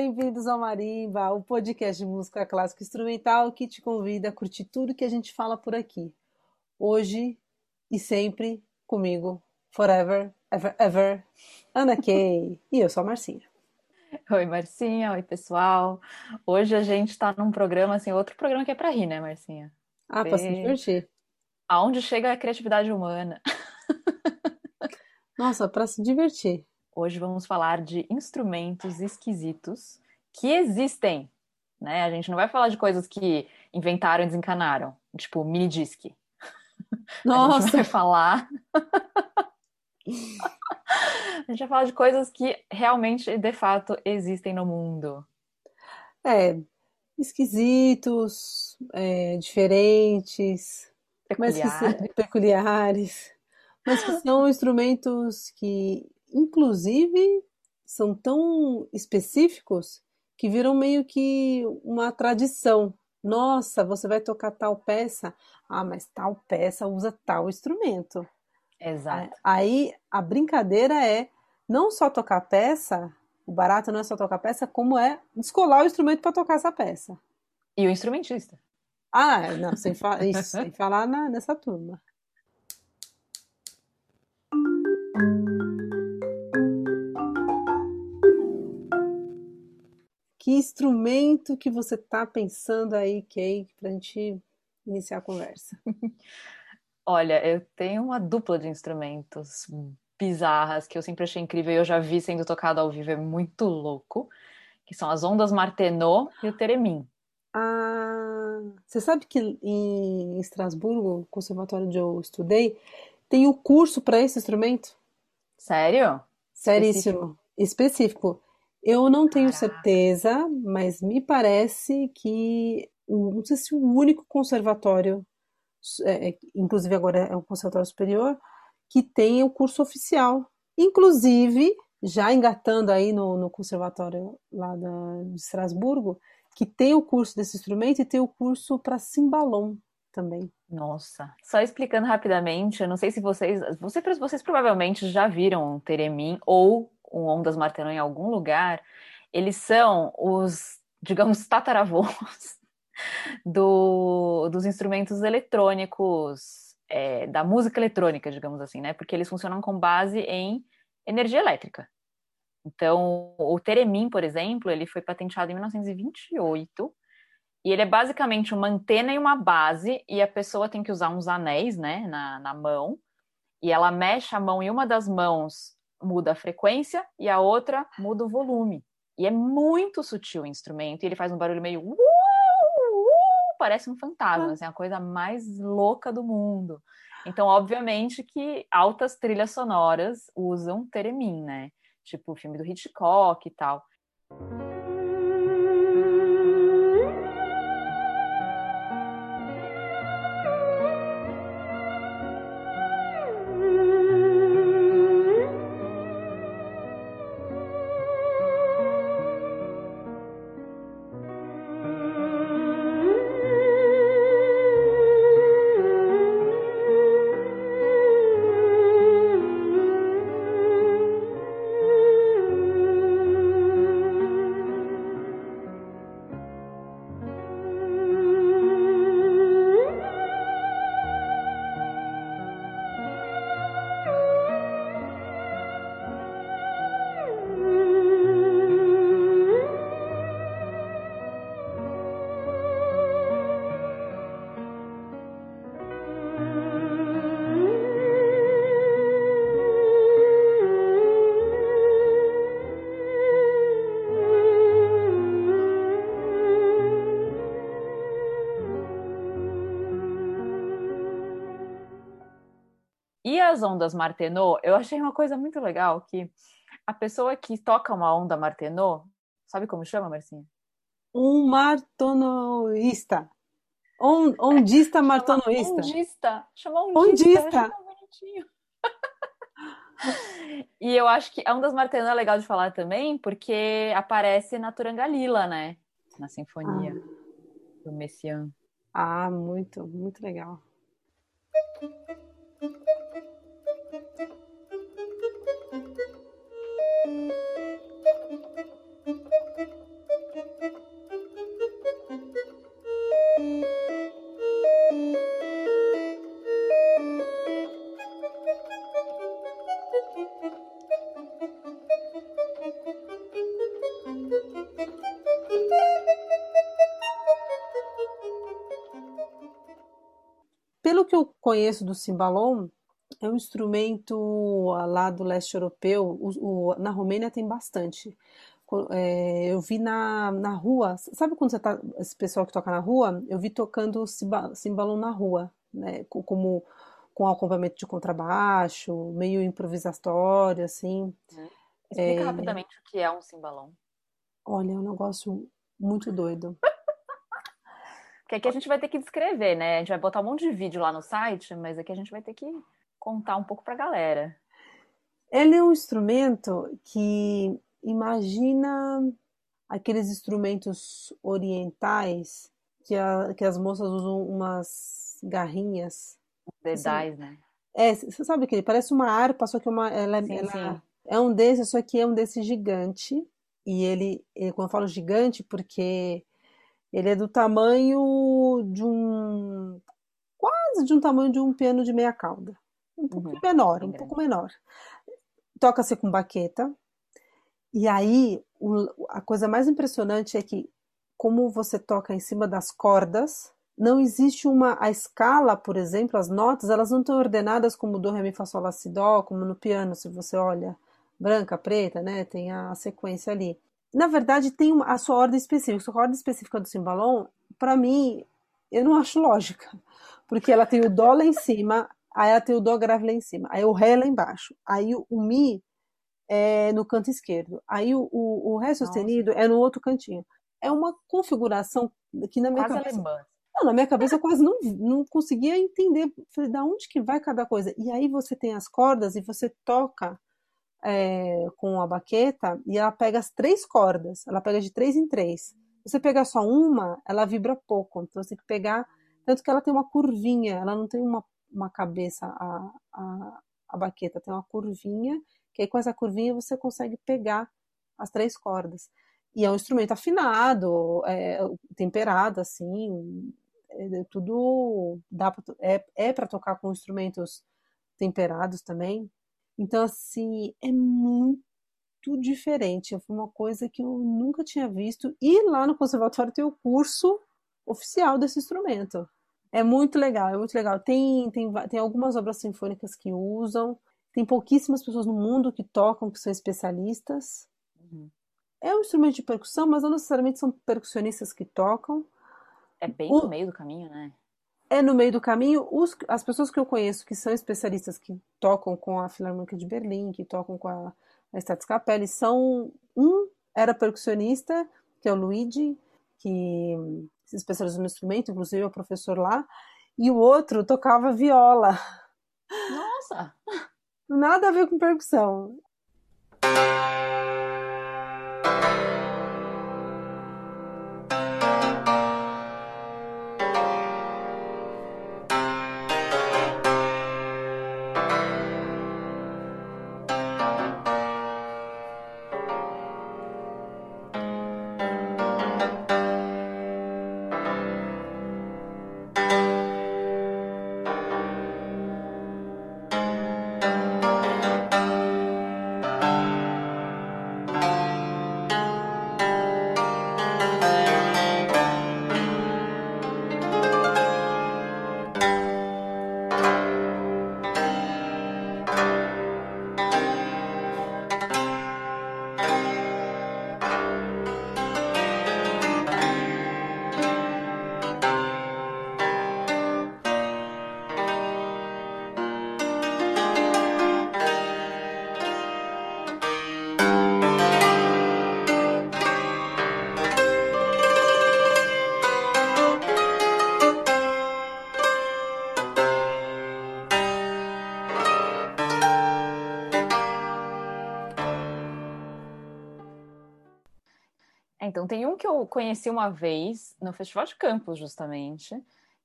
Bem-vindos ao Marimba, o podcast de música clássica instrumental que te convida a curtir tudo que a gente fala por aqui. Hoje e sempre comigo, forever, ever, ever, Ana Kay. E eu sou a Marcinha. Oi, Marcinha. Oi, pessoal. Hoje a gente está num programa, assim, outro programa que é para rir, né, Marcinha? Ah, para se divertir. Aonde chega a criatividade humana. Nossa, para se divertir. Hoje vamos falar de instrumentos esquisitos que existem, né? A gente não vai falar de coisas que inventaram e desencanaram, tipo mini disc. Nossa, a gente vai falar A gente vai falar de coisas que realmente, de fato, existem no mundo. É, esquisitos, é, diferentes. Mas que, peculiares, mas que são instrumentos que, inclusive, são tão específicos que viram meio que uma tradição. Nossa, você vai tocar tal peça? Ah, mas tal peça usa tal instrumento. Exato. Aí a brincadeira é não só tocar peça, o barato não é só tocar peça, como é descolar o instrumento para tocar essa peça. E o instrumentista. Ah, não, sem, fa isso, sem falar na, nessa turma. Que instrumento que você está pensando aí, Kay, para a gente iniciar a conversa? Olha, eu tenho uma dupla de instrumentos bizarras que eu sempre achei incrível e eu já vi sendo tocado ao vivo, é muito louco, que são as ondas Martenot e o Teremin. Ah, você sabe que em Estrasburgo, conservatório onde eu estudei, tem o um curso para esse instrumento? Sério? Seríssimo. Específico. Específico. Eu não tenho Caraca. certeza, mas me parece que não sei se o único conservatório é, é, inclusive agora é um conservatório superior, que tem o curso oficial. Inclusive, já engatando aí no, no conservatório lá da, de Estrasburgo, que tem o curso desse instrumento e tem o curso para cimbalom também. Nossa, só explicando rapidamente, eu não sei se vocês, vocês, vocês provavelmente já viram um Teremin ou um Ondas Martenot em algum lugar. Eles são os, digamos, tataravôs do, dos instrumentos eletrônicos, é, da música eletrônica, digamos assim, né? Porque eles funcionam com base em energia elétrica. Então, o Teremin, por exemplo, ele foi patenteado em 1928 e ele é basicamente uma antena e uma base e a pessoa tem que usar uns anéis, né, na, na mão e ela mexe a mão e uma das mãos muda a frequência e a outra muda o volume. E é muito sutil o instrumento e ele faz um barulho meio uh! parece um fantasma, ah. assim, a coisa mais louca do mundo. Então, obviamente que altas trilhas sonoras usam Teremin, né? Tipo o filme do Hitchcock e tal. As ondas Martenot, eu achei uma coisa muito legal que a pessoa que toca uma onda Martenot, sabe como chama, Marcinha? Um martonoísta. On, ondista martonoísta. Ondista. Chama ondista. ondista. e eu acho que a ondas Martenot é legal de falar também, porque aparece na Turangalila, né? Na sinfonia ah. do Messiaen. Ah, muito, muito legal. Conheço do cimbalom é um instrumento ah, lá do leste europeu. O, o, na Romênia tem bastante. É, eu vi na, na rua, sabe quando você tá, esse pessoal que toca na rua? Eu vi tocando cimbalom na rua, né? Como com acompanhamento de contrabaixo, meio improvisatório, assim. Uhum. Explica é... rapidamente o que é um cimbalom. Olha, é um negócio muito doido. Porque aqui a gente vai ter que descrever, né? A gente vai botar um monte de vídeo lá no site, mas aqui a gente vai ter que contar um pouco para a galera. Ele é um instrumento que imagina aqueles instrumentos orientais que, a, que as moças usam umas garrinhas. Dedais, assim, né? É, você sabe que ele parece uma harpa, só que uma, ela, sim, ela sim. é um desses, só que é um desse gigante. E ele, ele, quando eu falo gigante, porque ele é do tamanho de um. quase de um tamanho de um piano de meia cauda. Um pouco uhum. menor, um pouco menor. Toca-se com baqueta. E aí, o, a coisa mais impressionante é que, como você toca em cima das cordas, não existe uma. A escala, por exemplo, as notas, elas não estão ordenadas como do, ré, mi, fá, sol, lá, si, dó, como no piano, se você olha branca, preta, né? Tem a sequência ali na verdade, tem uma, a sua ordem específica. A ordem específica do cimbalom, para mim, eu não acho lógica. Porque ela tem o dó lá em cima, aí ela tem o dó grave lá em cima, aí o ré lá embaixo, aí o, o mi é no canto esquerdo, aí o, o, o ré sustenido Nossa. é no outro cantinho. É uma configuração que na minha quase cabeça. Alemã. Não, na minha cabeça eu quase não, não conseguia entender. Falei, da onde que vai cada coisa? E aí você tem as cordas e você toca é, com a baqueta e ela pega as três cordas, ela pega de três em três. Se você pegar só uma, ela vibra pouco, então você tem que pegar. Tanto que ela tem uma curvinha, ela não tem uma, uma cabeça, a, a, a baqueta tem uma curvinha, que aí com essa curvinha você consegue pegar as três cordas. E é um instrumento afinado, é, temperado, assim, é, tudo dá pra, é, é para tocar com instrumentos temperados também, então, assim, é muito diferente. Foi uma coisa que eu nunca tinha visto. E lá no conservatório tem o curso oficial desse instrumento. É muito legal, é muito legal. Tem, tem, tem algumas obras sinfônicas que usam, tem pouquíssimas pessoas no mundo que tocam, que são especialistas. Uhum. É um instrumento de percussão, mas não necessariamente são percussionistas que tocam. É bem o... no meio do caminho, né? É no meio do caminho os, as pessoas que eu conheço que são especialistas que tocam com a Filarmônica de Berlim, que tocam com a, a Staatskapelle, são um era percussionista, que é o Luigi, que se especializou no instrumento, inclusive é o professor lá, e o outro tocava viola. Nossa! Nada a ver com percussão. Que eu conheci uma vez no Festival de Campos, justamente,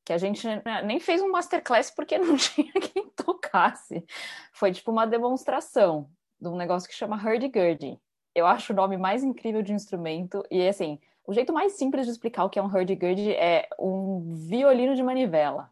que a gente nem fez um masterclass porque não tinha quem tocasse. Foi tipo uma demonstração de um negócio que chama hurdy-gurdy. Eu acho o nome mais incrível de instrumento e assim, o jeito mais simples de explicar o que é um hurdy-gurdy é um violino de manivela.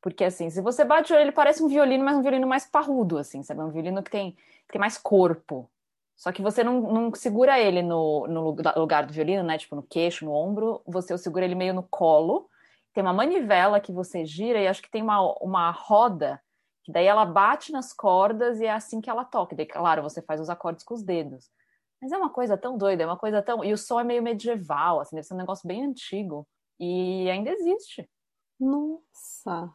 Porque assim, se você bate ele parece um violino, mas um violino mais parrudo assim, sabe? Um violino que tem, que tem mais corpo. Só que você não, não segura ele no, no lugar do violino, né? Tipo, no queixo, no ombro. Você segura ele meio no colo. tem uma manivela que você gira e acho que tem uma, uma roda que daí ela bate nas cordas e é assim que ela toca. Daí, claro, você faz os acordes com os dedos. Mas é uma coisa tão doida, é uma coisa tão. E o som é meio medieval, assim, deve ser um negócio bem antigo. E ainda existe. Nossa!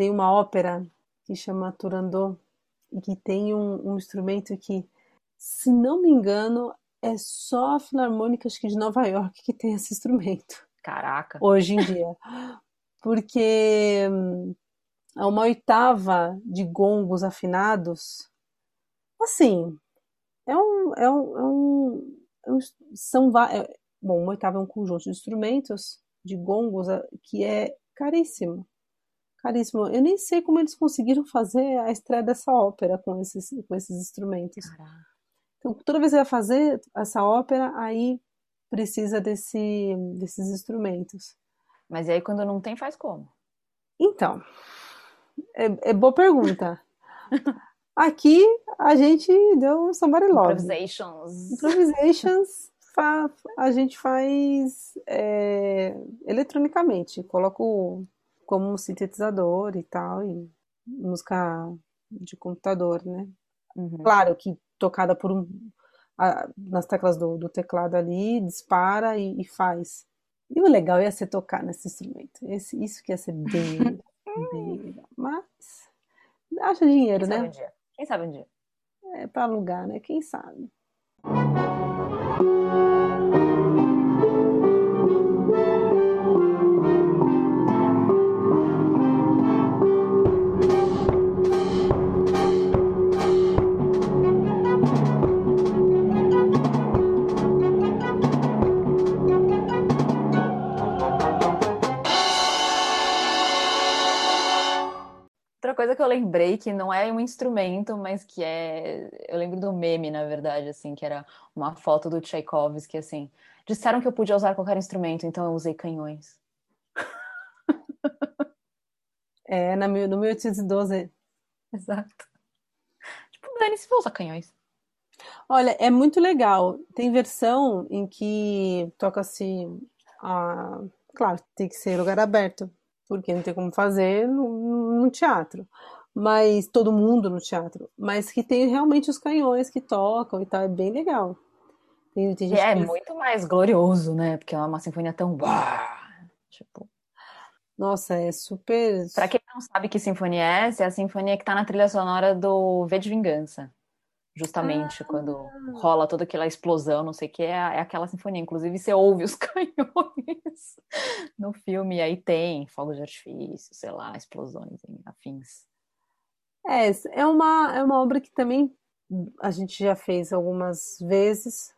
Tem uma ópera que chama Turandot e que tem um, um, instrumento que, se não me engano, é só a Filarmônica acho que de Nova York que tem esse instrumento. Caraca! Hoje em dia. Porque é uma oitava de gongos afinados. Assim, é um. É um, é um, é um são é, Bom, uma oitava é um conjunto de instrumentos, de gongos, que é caríssimo caríssimo. Eu nem sei como eles conseguiram fazer a estreia dessa ópera com esses, com esses instrumentos. Caraca. Então, toda vez que vai fazer essa ópera, aí precisa desse, desses instrumentos. Mas aí, quando não tem, faz como? Então, é, é boa pergunta. Aqui a gente deu um somebody love. Improvisations. Improvisations a gente faz é, eletronicamente. Coloco como um sintetizador e tal, e música de computador, né? Uhum. Claro que tocada por um. A, nas teclas do, do, teclado ali, dispara e, e, faz. E o legal ia ser tocar nesse instrumento. Esse, isso que ia ser bem, bem. Mas acha dinheiro, Quem né? Sabe um dia. Quem sabe um dia? É para alugar, né? Quem sabe? Lembrei que não é um instrumento, mas que é. Eu lembro do meme, na verdade, assim, que era uma foto do Tchaikovsky, assim. Disseram que eu podia usar qualquer instrumento, então eu usei canhões. É, na, no 1812. Exato. Tipo, Dani, se for usar canhões. Olha, é muito legal. Tem versão em que toca-se. A... Claro, tem que ser lugar aberto porque não tem como fazer no teatro mas todo mundo no teatro, mas que tem realmente os canhões que tocam e tal, é bem legal. Tem, tem é muito mais glorioso, né? Porque é uma sinfonia tão tipo. Nossa, é super. Pra quem não sabe que sinfonia é essa, é a sinfonia que tá na trilha sonora do V de Vingança justamente ah, quando rola toda aquela explosão, não sei o que, é, é, aquela sinfonia. Inclusive, você ouve os canhões no filme, e aí tem fogos de artifício, sei lá, explosões, afins. É, é uma, é uma obra que também a gente já fez algumas vezes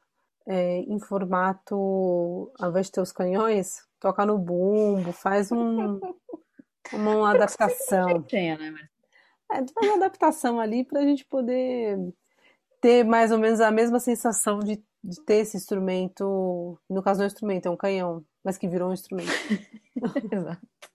é, em formato, ao invés de ter os canhões, toca no bumbo, faz um, uma adaptação. Né? É, faz uma adaptação ali para a gente poder ter mais ou menos a mesma sensação de, de ter esse instrumento, no caso não é um instrumento, é um canhão, mas que virou um instrumento. Exato.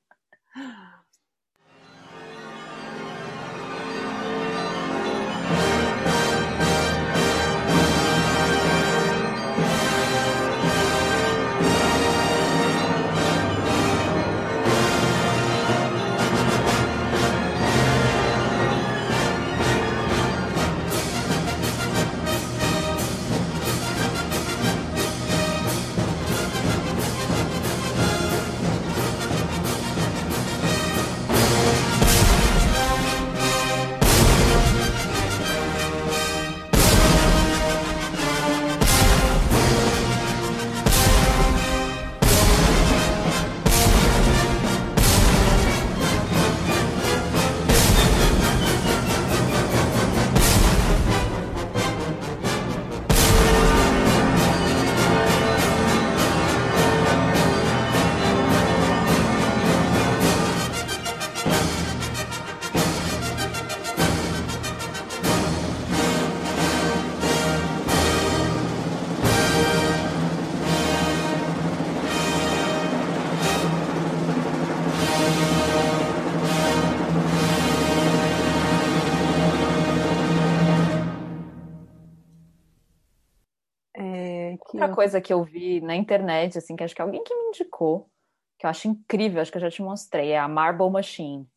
Outra coisa que eu vi na internet, assim, que acho que alguém que me indicou, que eu acho incrível, acho que eu já te mostrei, é a Marble Machine.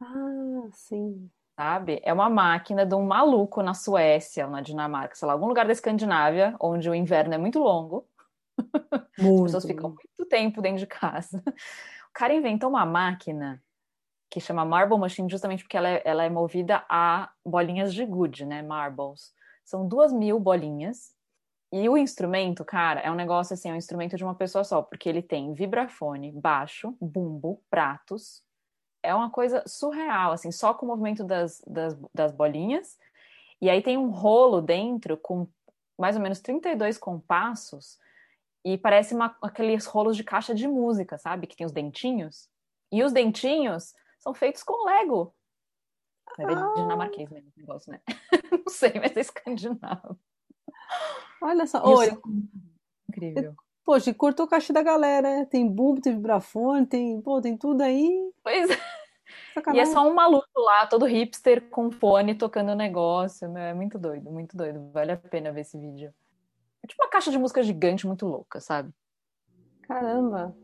Ah, sim. Sabe? É uma máquina de um maluco na Suécia, ou na Dinamarca, sei lá, algum lugar da Escandinávia, onde o inverno é muito longo. Muito. As pessoas ficam muito tempo dentro de casa. O cara inventou uma máquina que chama Marble Machine justamente porque ela é, ela é movida a bolinhas de gude, né? Marbles. São duas mil bolinhas. E o instrumento, cara, é um negócio assim, é um instrumento de uma pessoa só, porque ele tem vibrafone, baixo, bumbo, pratos. É uma coisa surreal, assim, só com o movimento das, das, das bolinhas. E aí tem um rolo dentro com mais ou menos 32 compassos e parece uma, aqueles rolos de caixa de música, sabe? Que tem os dentinhos. E os dentinhos são feitos com Lego. É ah. dinamarquês mesmo negócio, né? Não sei, mas é escandinavo. Olha só. É incrível. Poxa, cortou o caixa da galera, né? Tem bumbo, tem vibrafone, tem, pô, tem tudo aí. Pois é. Sacanagem. E é só um maluco lá, todo hipster com fone tocando o negócio. Meu, é muito doido, muito doido. Vale a pena ver esse vídeo. É tipo uma caixa de música gigante muito louca, sabe? Caramba.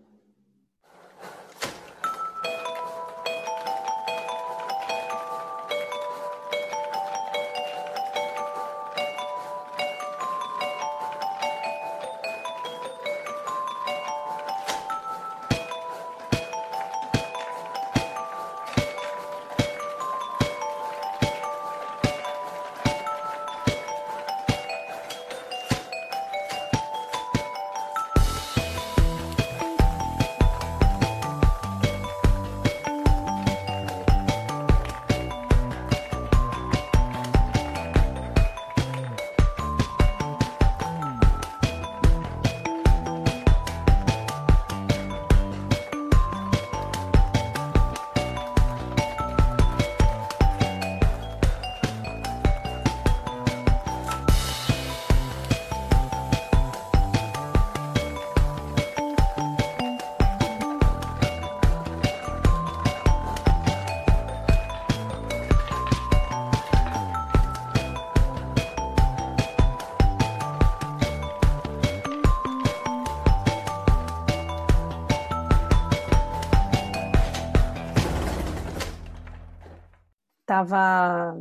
Estava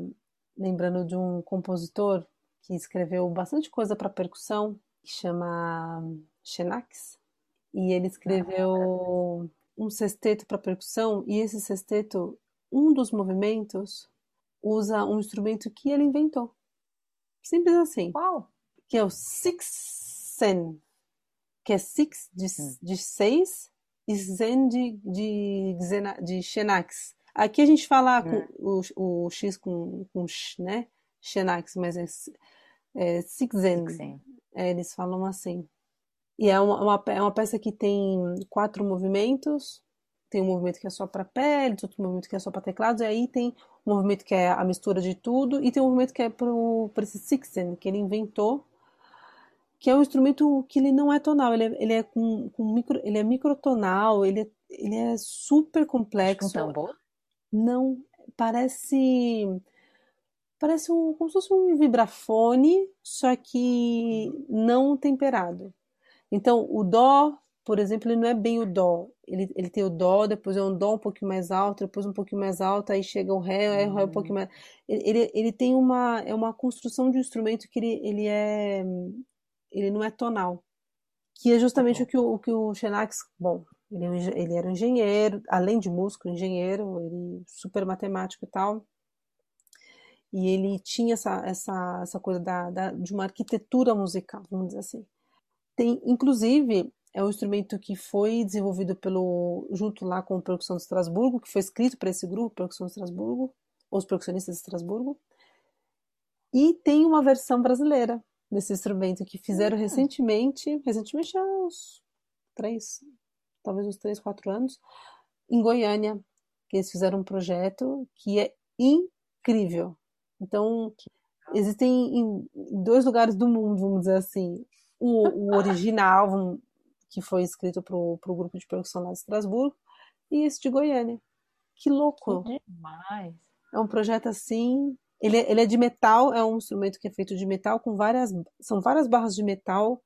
lembrando de um compositor que escreveu bastante coisa para percussão, que chama Xenax, e ele escreveu um sexteto para percussão, e esse sexteto, um dos movimentos, usa um instrumento que ele inventou. Simples assim. Uau. Que é o Sixen, que é six de, hum. de seis e zen de, de, de Xenax Aqui a gente fala é. o, o, X com, com X, né? Xenax, mas é, é Sixen. É, eles falam assim. E é uma, uma, é uma peça que tem quatro movimentos. Tem um movimento que é só para pele, outro movimento que é só para teclados, e aí tem um movimento que é a mistura de tudo, e tem um movimento que é para esse Sixen, que ele inventou, que é um instrumento que ele não é tonal, ele é, ele é com, com micro, ele é microtonal, ele é, ele é super complexo. Um tambor? Não parece parece um, como se fosse um vibrafone, só que não temperado. Então, o dó, por exemplo, ele não é bem o dó. Ele, ele tem o dó, depois é um dó um pouquinho mais alto, depois um pouquinho mais alto, aí chega o ré, aí o ré um pouquinho mais. Ele, ele tem uma é uma construção de um instrumento que ele, ele é ele não é tonal, que é justamente tá o que o, o que o Xenax, bom, ele, é ele era um engenheiro, além de músico, engenheiro, ele super matemático e tal. E ele tinha essa, essa, essa coisa da, da, de uma arquitetura musical, vamos dizer assim. Tem, inclusive, é um instrumento que foi desenvolvido pelo junto lá com o Percussão de Estrasburgo, que foi escrito para esse grupo, Percussão de Estrasburgo, os percussionistas de Estrasburgo. E tem uma versão brasileira desse instrumento que fizeram uhum. recentemente, recentemente há uns três, talvez uns 3, 4 anos, em Goiânia, que eles fizeram um projeto que é incrível. Então, existem em dois lugares do mundo, vamos dizer assim, o, o original, que foi escrito para o grupo de percussão lá de Estrasburgo, e esse de Goiânia. Que louco! Que demais! É um projeto assim. Ele, é, ele é de metal, é um instrumento que é feito de metal, com várias. São várias barras de metal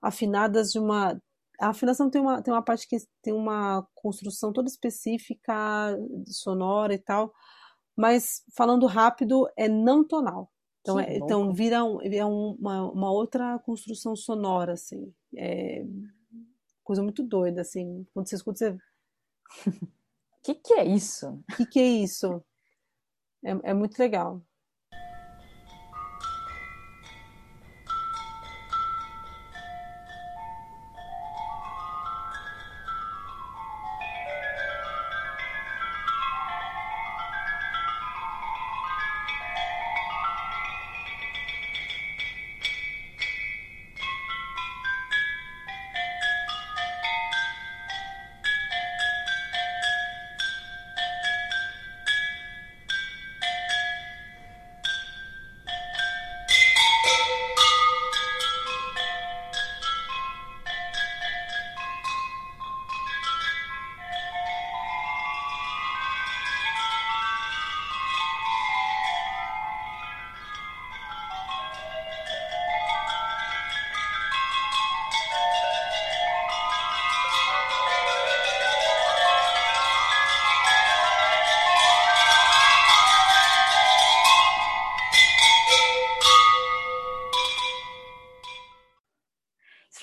afinadas de uma. A afinação tem uma, tem uma parte que tem uma construção toda específica, sonora e tal, mas falando rápido, é não tonal. Então, é, então vira um, é uma, uma outra construção sonora, assim. É coisa muito doida, assim. Quando você escuta, você. O que, que é isso? O que, que é isso? É, é muito legal.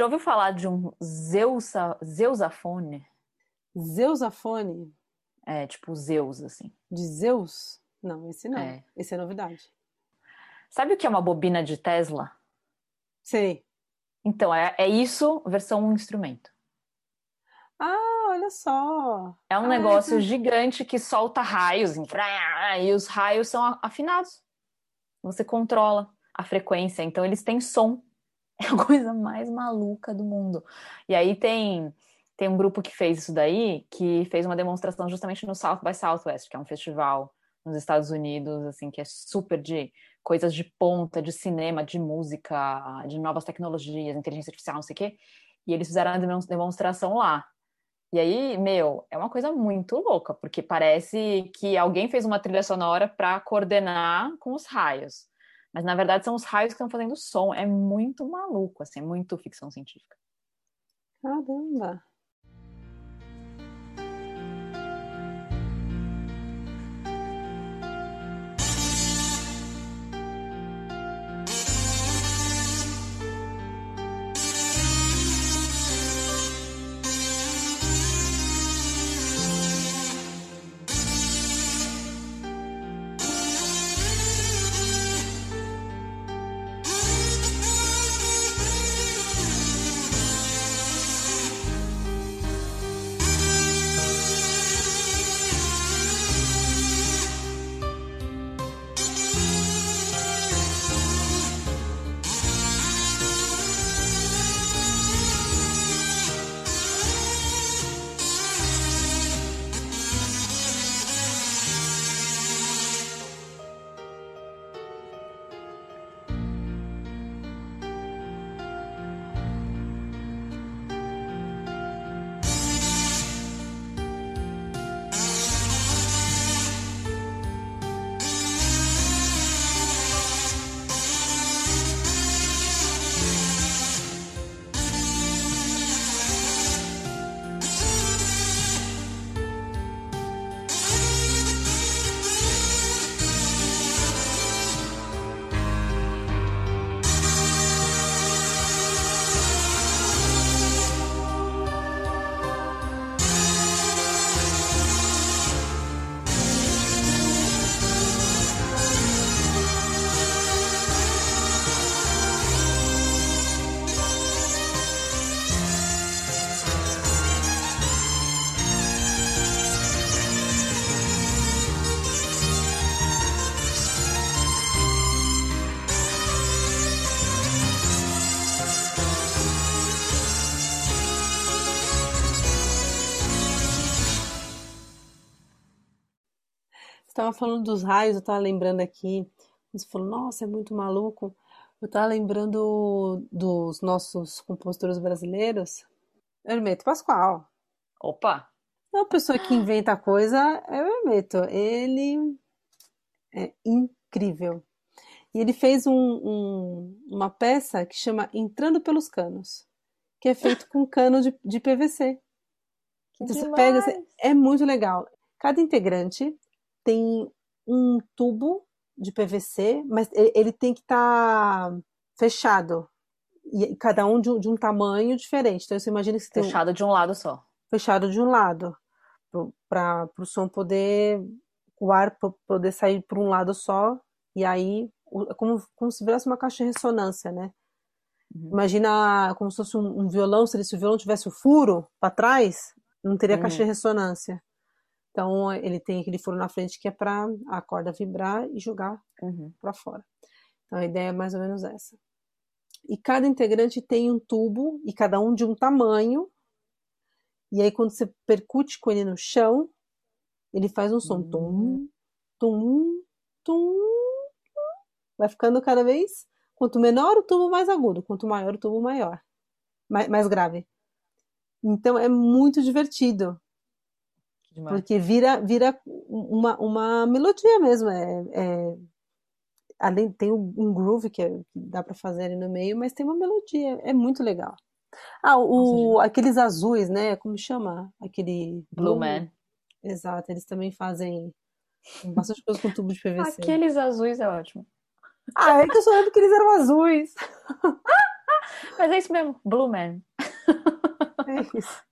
Já ouviu falar de um Zeusa, Zeusafone? Zeusafone? É, tipo Zeus, assim. De Zeus? Não, esse não. É. Esse é novidade. Sabe o que é uma bobina de Tesla? Sei. Então, é, é isso, versão um instrumento. Ah, olha só. É um ah, negócio gigante que solta raios. E os raios são afinados. Você controla a frequência. Então, eles têm som. É a coisa mais maluca do mundo. E aí tem tem um grupo que fez isso daí, que fez uma demonstração justamente no South by Southwest, que é um festival nos Estados Unidos, assim, que é super de coisas de ponta, de cinema, de música, de novas tecnologias, inteligência artificial, não sei o quê. E eles fizeram a demonstração lá. E aí, meu, é uma coisa muito louca, porque parece que alguém fez uma trilha sonora para coordenar com os raios. Mas na verdade são os raios que estão fazendo som. É muito maluco, assim, é muito ficção científica. Caramba! Estava falando dos raios, eu estava lembrando aqui. Você falou, nossa, é muito maluco. Eu estava lembrando dos nossos compositores brasileiros. Hermeto Pascoal. Opa! É uma pessoa que inventa coisa, é o Hermeto. Ele é incrível. E ele fez um, um, uma peça que chama Entrando pelos Canos. que é feito com cano de, de PVC. Que Então, você pega, é muito legal. Cada integrante tem um tubo de PVC, mas ele tem que estar fechado. E cada um de um, de um tamanho diferente. Então você imagina que você tem um- Fechado de um lado só. fechado de um lado, para o som poder, o ar po- poder sair por um lado só, e aí, é como, como se virasse uma caixa de ressonância, né? Uhum. Imagina como se fosse um, um violão, se, ele- se o violão tivesse o furo para trás, não teria Uhum. caixa de ressonância. Então, ele tem aquele furo na frente que é para a corda vibrar e jogar Uhum. para fora. Então, a ideia é mais ou menos essa. E cada integrante tem um tubo, e cada um de um tamanho. E aí, quando você percute com ele no chão, ele faz um som. Hum. Tum, tum, tum. Vai ficando cada vez. Quanto menor o tubo, mais agudo. Quanto maior o tubo, maior. Mais, mais grave. Então, é muito divertido. Demais. Porque vira, vira uma, uma melodia mesmo. É, é- além, tem um groove que, é- que dá pra fazer ali no meio, mas tem uma melodia. É muito legal. Ah, o, Nossa, aqueles azuis, né? Como chama? Aquele. Blue Man. Exato, eles também fazem bastante coisa com tubo de PVC. Aqueles azuis é ótimo. Ah, é que eu só lembro que eles eram azuis. Mas é isso mesmo, Blue Man. É isso.